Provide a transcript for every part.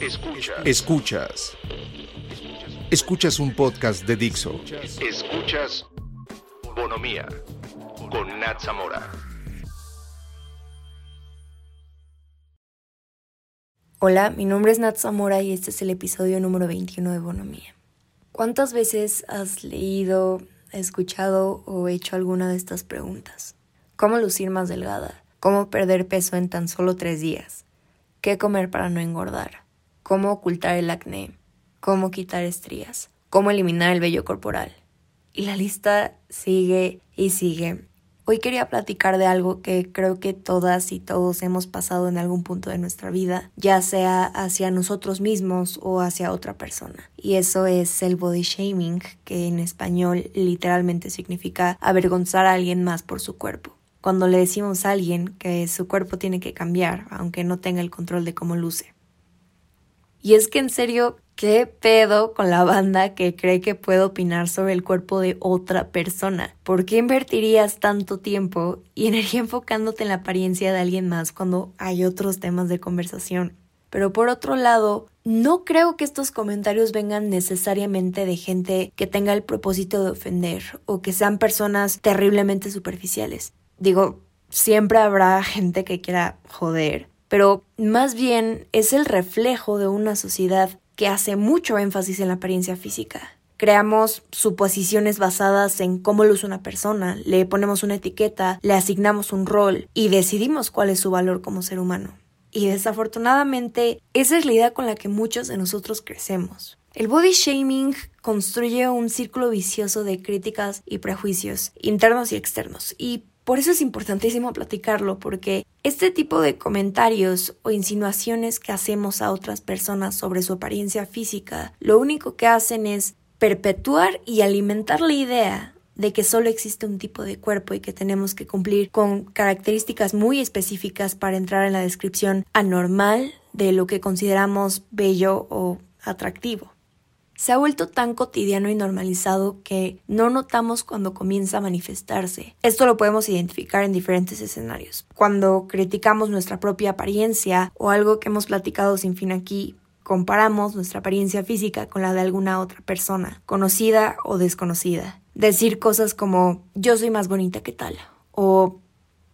Escuchas. Escuchas. Escuchas un podcast de Dixo. Escuchas Bonomía con Nat Zamora. Hola, mi nombre es Nat Zamora y este es el episodio número 21 de Bonomía. ¿Cuántas veces has leído, escuchado o hecho alguna de estas preguntas? ¿Cómo lucir más delgada? ¿Cómo perder peso en tan solo tres días? ¿Qué comer para no engordar? ¿Cómo ocultar el acné? ¿Cómo quitar estrías? ¿Cómo eliminar el vello corporal? Y la lista sigue y sigue. Hoy quería platicar de algo que creo que todas y todos hemos pasado en algún punto de nuestra vida, ya sea hacia nosotros mismos o hacia otra persona. Y eso es el body shaming, que en español literalmente significa avergonzar a alguien más por su cuerpo. Cuando le decimos a alguien que su cuerpo tiene que cambiar, aunque no tenga el control de cómo luce. Y es que en serio, ¿qué pedo con la banda que cree que puede opinar sobre el cuerpo de otra persona? ¿Por qué invertirías tanto tiempo y energía enfocándote en la apariencia de alguien más cuando hay otros temas de conversación? Pero por otro lado, no creo que estos comentarios vengan necesariamente de gente que tenga el propósito de ofender o que sean personas terriblemente superficiales. Digo, siempre habrá gente que quiera joder, pero más bien es el reflejo de una sociedad que hace mucho énfasis en la apariencia física. Creamos suposiciones basadas en cómo luce una persona, le ponemos una etiqueta, le asignamos un rol y decidimos cuál es su valor como ser humano. Y desafortunadamente, esa es la idea con la que muchos de nosotros crecemos. El body shaming construye un círculo vicioso de críticas y prejuicios internos y externos, y por eso es importantísimo platicarlo, porque este tipo de comentarios o insinuaciones que hacemos a otras personas sobre su apariencia física, lo único que hacen es perpetuar y alimentar la idea de que solo existe un tipo de cuerpo y que tenemos que cumplir con características muy específicas para entrar en la descripción anormal de lo que consideramos bello o atractivo se ha vuelto tan cotidiano y normalizado que no notamos cuando comienza a manifestarse. Esto lo podemos identificar en diferentes escenarios. Cuando criticamos nuestra propia apariencia o algo que hemos platicado sin fin aquí, comparamos nuestra apariencia física con la de alguna otra persona, conocida o desconocida. Decir cosas como yo soy más bonita que tal o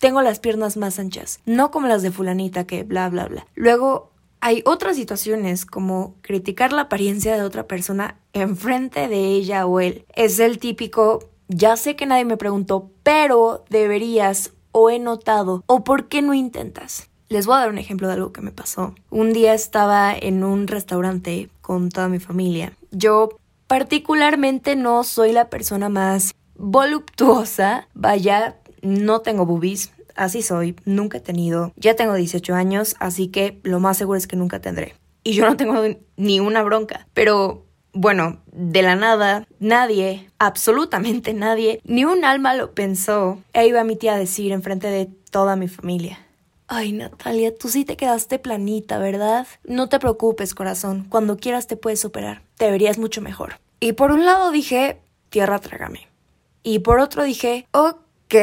tengo las piernas más anchas, no como las de fulanita que bla bla bla. Luego hay otras situaciones como criticar la apariencia de otra persona enfrente de ella o él. Es el típico, ya sé que nadie me preguntó, pero deberías o he notado o por qué no intentas. Les voy a dar un ejemplo de algo que me pasó. Un día estaba en un restaurante con toda mi familia. Yo particularmente no soy la persona más voluptuosa. Vaya, no tengo boobies, así soy, nunca he tenido, ya tengo 18 años, así que lo más seguro es que nunca tendré. Y yo no tengo ni una bronca, pero bueno, de la nada, nadie, absolutamente nadie, ni un alma lo pensó. E iba mi tía a decir enfrente de toda mi familia. Ay, Natalia, tú sí te quedaste planita, ¿verdad? No te preocupes, corazón. Cuando quieras te puedes superar. Te verías mucho mejor. Y por un lado dije, tierra trágame. Y por otro dije, ok,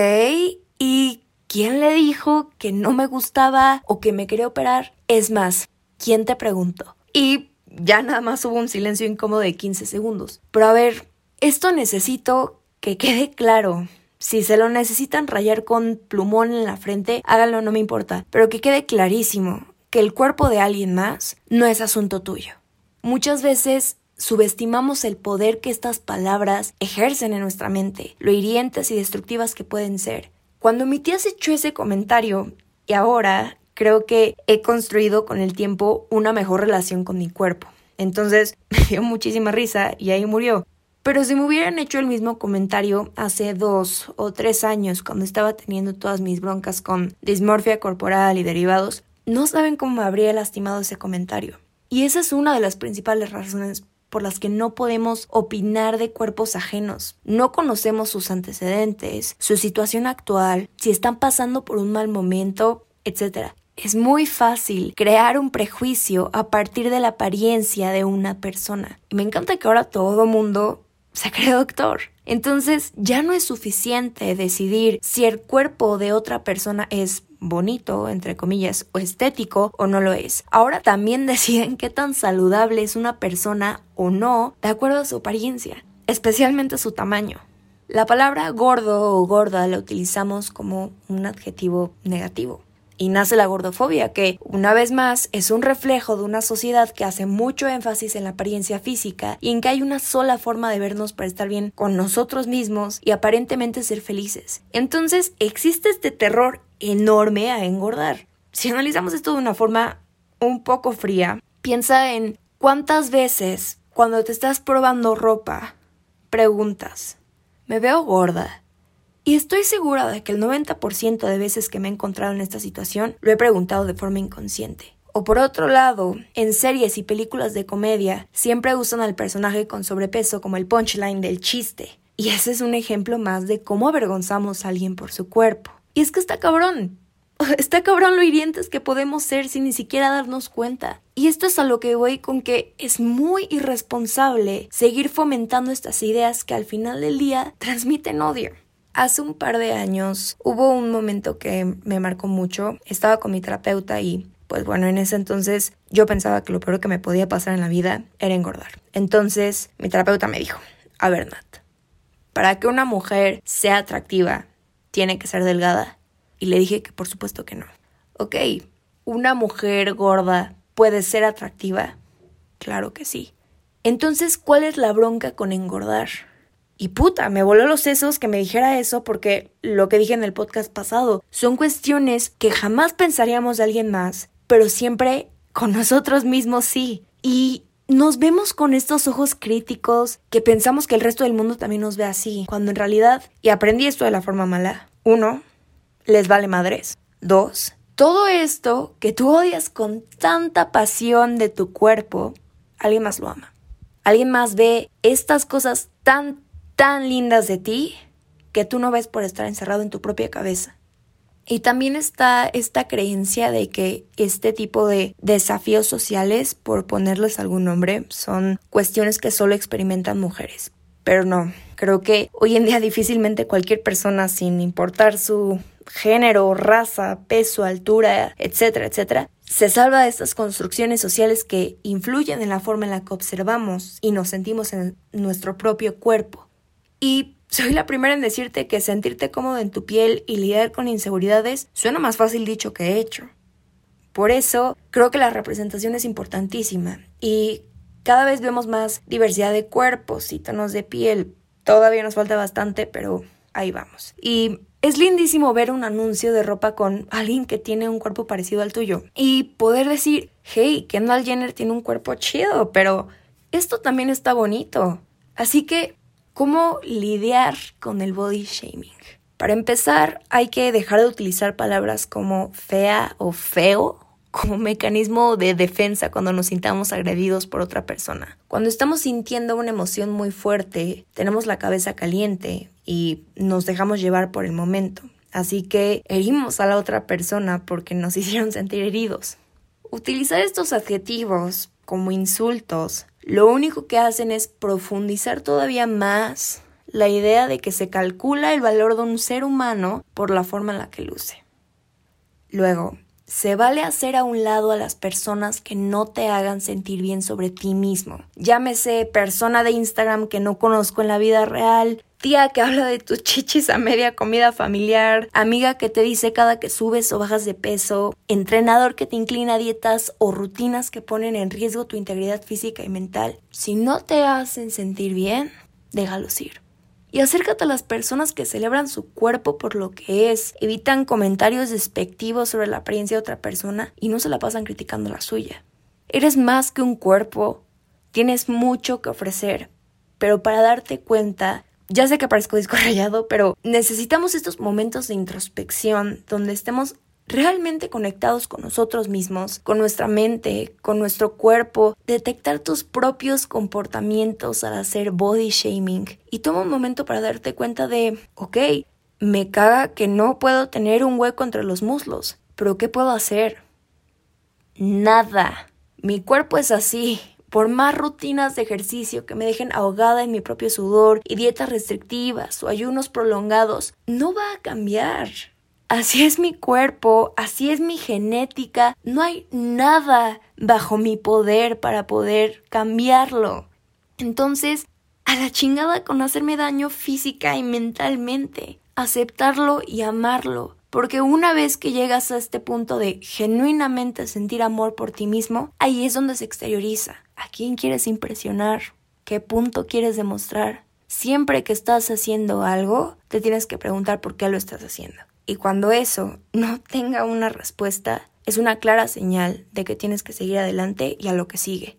¿y ¿Quién le dijo que no me gustaba o que me quería operar? Es más, ¿quién te preguntó? Y ya nada más hubo un silencio incómodo de 15 segundos. Pero a ver, esto necesito que quede claro. Si se lo necesitan rayar con plumón en la frente, háganlo, no me importa. Pero que quede clarísimo que el cuerpo de alguien más no es asunto tuyo. Muchas veces subestimamos el poder que estas palabras ejercen en nuestra mente, lo hirientes y destructivas que pueden ser. Cuando mi tía se echó ese comentario y ahora creo que he construido con el tiempo una mejor relación con mi cuerpo. Entonces me dio muchísima risa y ahí murió. Pero si me hubieran hecho el mismo comentario hace dos o tres años, cuando estaba teniendo todas mis broncas con dismorfia corporal y derivados, no saben cómo me habría lastimado ese comentario. Y esa es una de las principales razones por las que no podemos opinar de cuerpos ajenos. No conocemos sus antecedentes, su situación actual, si están pasando por un mal momento, etc. Es muy fácil crear un prejuicio a partir de la apariencia de una persona. Y me encanta que ahora todo mundo se cree doctor. Entonces ya no es suficiente decidir si el cuerpo de otra persona es bonito, entre comillas, o estético o no lo es. Ahora también deciden qué tan saludable es una persona o no de acuerdo a su apariencia, especialmente su tamaño. La palabra gordo o gorda la utilizamos como un adjetivo negativo. Y nace la gordofobia, que una vez más es un reflejo de una sociedad que hace mucho énfasis en la apariencia física y en que hay una sola forma de vernos para estar bien con nosotros mismos y aparentemente ser felices. Entonces existe este terror enorme a engordar. Si analizamos esto de una forma un poco fría, piensa en cuántas veces cuando te estás probando ropa preguntas, ¿me veo gorda? Y estoy segura de que el 90% de veces que me he encontrado en esta situación lo he preguntado de forma inconsciente. O por otro lado, en series y películas de comedia siempre usan al personaje con sobrepeso como el punchline del chiste. Y ese es un ejemplo más de cómo avergonzamos a alguien por su cuerpo. Y es que está cabrón. Está cabrón lo hirientes que podemos ser sin ni siquiera darnos cuenta. Y esto es a lo que voy con que es muy irresponsable seguir fomentando estas ideas que al final del día transmiten odio. Hace un par de años hubo un momento que me marcó mucho. Estaba con mi terapeuta y pues bueno, en ese entonces yo pensaba que lo peor que me podía pasar en la vida era engordar. Entonces mi terapeuta me dijo, a ver Nat, para que una mujer sea atractiva, tiene que ser delgada. Y le dije que por supuesto que no. Ok, ¿una mujer gorda puede ser atractiva? Claro que sí. Entonces, ¿cuál es la bronca con engordar? Y puta, me voló los sesos que me dijera eso porque lo que dije en el podcast pasado son cuestiones que jamás pensaríamos de alguien más, pero siempre con nosotros mismos sí. Y nos vemos con estos ojos críticos que pensamos que el resto del mundo también nos ve así, cuando en realidad, y aprendí esto de la forma mala, uno, les vale madres. Dos, todo esto que tú odias con tanta pasión de tu cuerpo, alguien más lo ama. Alguien más ve estas cosas tan, tan lindas de ti que tú no ves por estar encerrado en tu propia cabeza. Y también está esta creencia de que este tipo de desafíos sociales, por ponerles algún nombre, son cuestiones que solo experimentan mujeres. Pero no, creo que hoy en día difícilmente cualquier persona, sin importar su género, raza, peso, altura, etcétera, etcétera, se salva de estas construcciones sociales que influyen en la forma en la que observamos y nos sentimos en nuestro propio cuerpo. Y soy la primera en decirte que sentirte cómodo en tu piel y lidiar con inseguridades suena más fácil dicho que hecho. Por eso creo que la representación es importantísima y cada vez vemos más diversidad de cuerpos y tonos de piel. Todavía nos falta bastante, pero ahí vamos. Y es lindísimo ver un anuncio de ropa con alguien que tiene un cuerpo parecido al tuyo y poder decir, hey, Kendall Jenner tiene un cuerpo chido, pero esto también está bonito. Así que ¿Cómo lidiar con el body shaming? Para empezar, hay que dejar de utilizar palabras como fea o feo como mecanismo de defensa cuando nos sintamos agredidos por otra persona. Cuando estamos sintiendo una emoción muy fuerte, tenemos la cabeza caliente y nos dejamos llevar por el momento. Así que herimos a la otra persona porque nos hicieron sentir heridos. Utilizar estos adjetivos como insultos lo único que hacen es profundizar todavía más la idea de que se calcula el valor de un ser humano por la forma en la que luce. Luego, se vale hacer a un lado a las personas que no te hagan sentir bien sobre ti mismo. Llámese persona de Instagram que no conozco en la vida real, tía que habla de tus chichis a media comida familiar, amiga que te dice cada que subes o bajas de peso, entrenador que te inclina a dietas o rutinas que ponen en riesgo tu integridad física y mental. Si no te hacen sentir bien, déjalos ir. Y acércate a las personas que celebran su cuerpo por lo que es, evitan comentarios despectivos sobre la apariencia de otra persona y no se la pasan criticando la suya. Eres más que un cuerpo, tienes mucho que ofrecer, pero para darte cuenta ya sé que parezco disco rayado, pero necesitamos estos momentos de introspección donde estemos realmente conectados con nosotros mismos, con nuestra mente, con nuestro cuerpo, detectar tus propios comportamientos al hacer body shaming y toma un momento para darte cuenta de, ok, me caga que no puedo tener un hueco entre los muslos, pero ¿qué puedo hacer? Nada. Mi cuerpo es así por más rutinas de ejercicio que me dejen ahogada en mi propio sudor y dietas restrictivas o ayunos prolongados, no va a cambiar. así es mi cuerpo, así es mi genética, no hay nada bajo mi poder para poder cambiarlo. Entonces, a la chingada con hacerme daño física y mentalmente, aceptarlo y amarlo. Porque una vez que llegas a este punto de genuinamente sentir amor por ti mismo, ahí es donde se exterioriza. ¿A quién quieres impresionar? ¿Qué punto quieres demostrar? Siempre que estás haciendo algo, te tienes que preguntar por qué lo estás haciendo. Y cuando eso no tenga una respuesta, es una clara señal de que tienes que seguir adelante y a lo que sigue.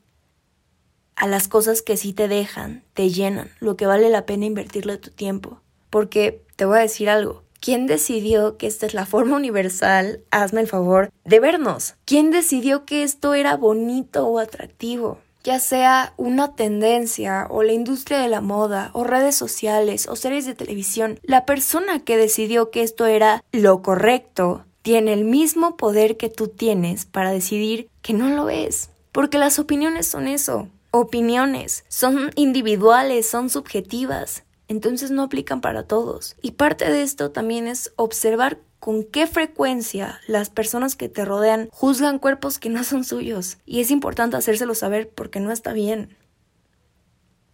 A las cosas que sí te dejan, te llenan, lo que vale la pena invertirle tu tiempo. Porque te voy a decir algo, ¿Quién decidió que esta es la forma universal, hazme el favor, de vernos? ¿Quién decidió que esto era bonito o atractivo? ya sea una tendencia o la industria de la moda o redes sociales o series de televisión, la persona que decidió que esto era lo correcto tiene el mismo poder que tú tienes para decidir que no lo es. Porque las opiniones son eso, opiniones, son individuales, son subjetivas, entonces no aplican para todos. Y parte de esto también es observar con qué frecuencia las personas que te rodean juzgan cuerpos que no son suyos. Y es importante hacérselo saber porque no está bien.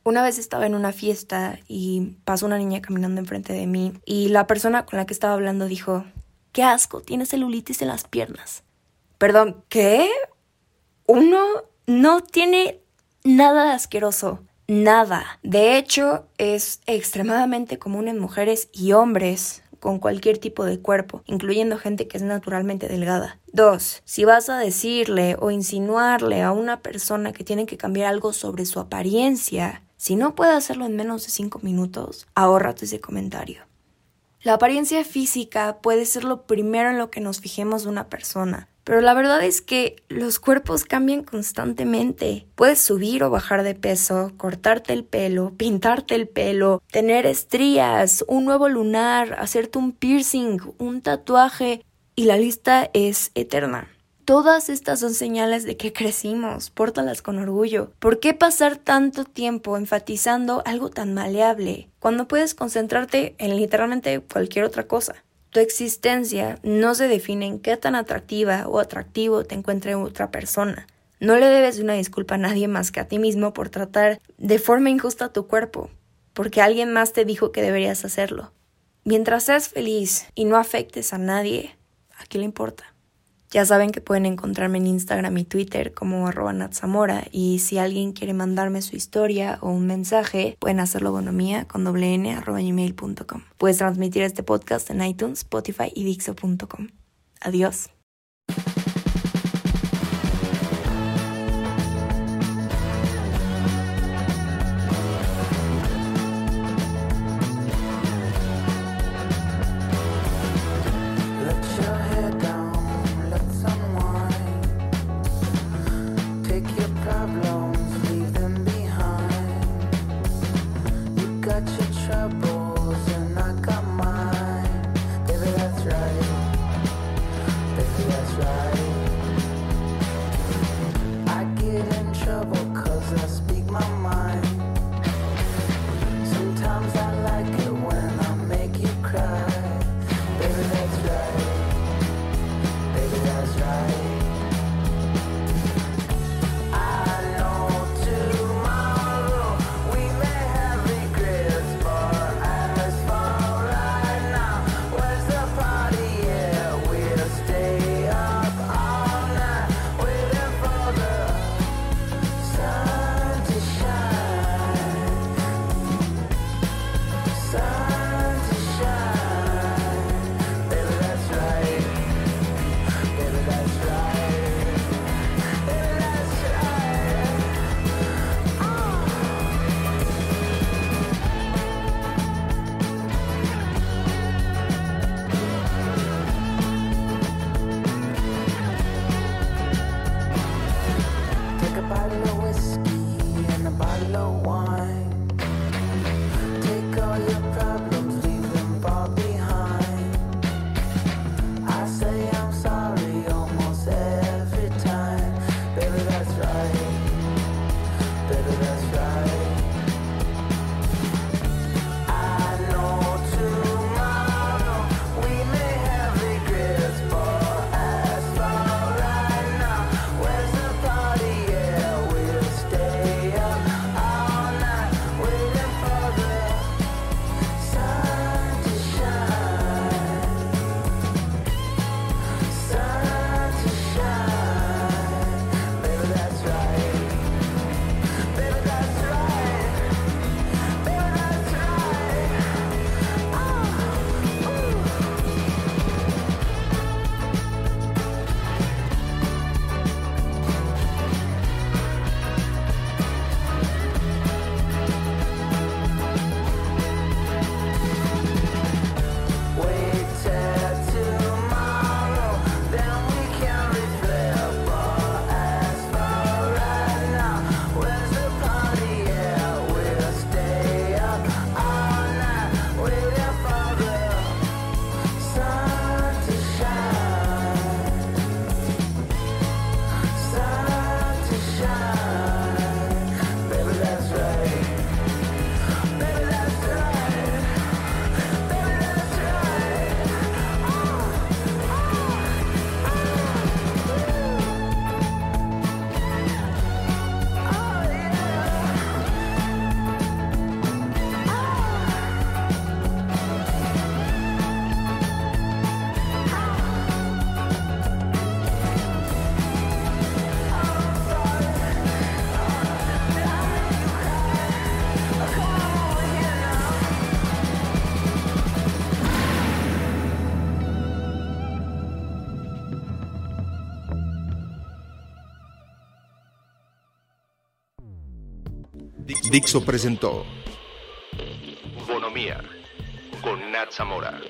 Una vez estaba en una fiesta y pasó una niña caminando enfrente de mí y la persona con la que estaba hablando dijo, qué asco, tienes celulitis en las piernas. Perdón, ¿qué? Uno no tiene nada asqueroso. Nada. De hecho, es extremadamente común en mujeres y hombres con cualquier tipo de cuerpo, incluyendo gente que es naturalmente delgada. 2. Si vas a decirle o insinuarle a una persona que tiene que cambiar algo sobre su apariencia, si no puede hacerlo en menos de 5 minutos, ahórrate ese comentario. La apariencia física puede ser lo primero en lo que nos fijemos de una persona, pero la verdad es que los cuerpos cambian constantemente. Puedes subir o bajar de peso, cortarte el pelo, pintarte el pelo, tener estrías, un nuevo lunar, hacerte un piercing, un tatuaje y la lista es eterna. Todas estas son señales de que crecimos, pórtalas con orgullo. ¿Por qué pasar tanto tiempo enfatizando algo tan maleable cuando puedes concentrarte en literalmente cualquier otra cosa? Tu existencia no se define en qué tan atractiva o atractivo te encuentre otra persona. No le debes una disculpa a nadie más que a ti mismo por tratar de forma injusta tu cuerpo, porque alguien más te dijo que deberías hacerlo. Mientras seas feliz y no afectes a nadie, ¿a qué le importa? Ya saben que pueden encontrarme en Instagram y Twitter como arroba Natsamora y si alguien quiere mandarme su historia o un mensaje, pueden hacerlo bonomía con doble n arroba gmail.com. Puedes transmitir este podcast en iTunes, Spotify y Dixo.com. Adiós. Dixo presentó Bonomía con Nat Zamora.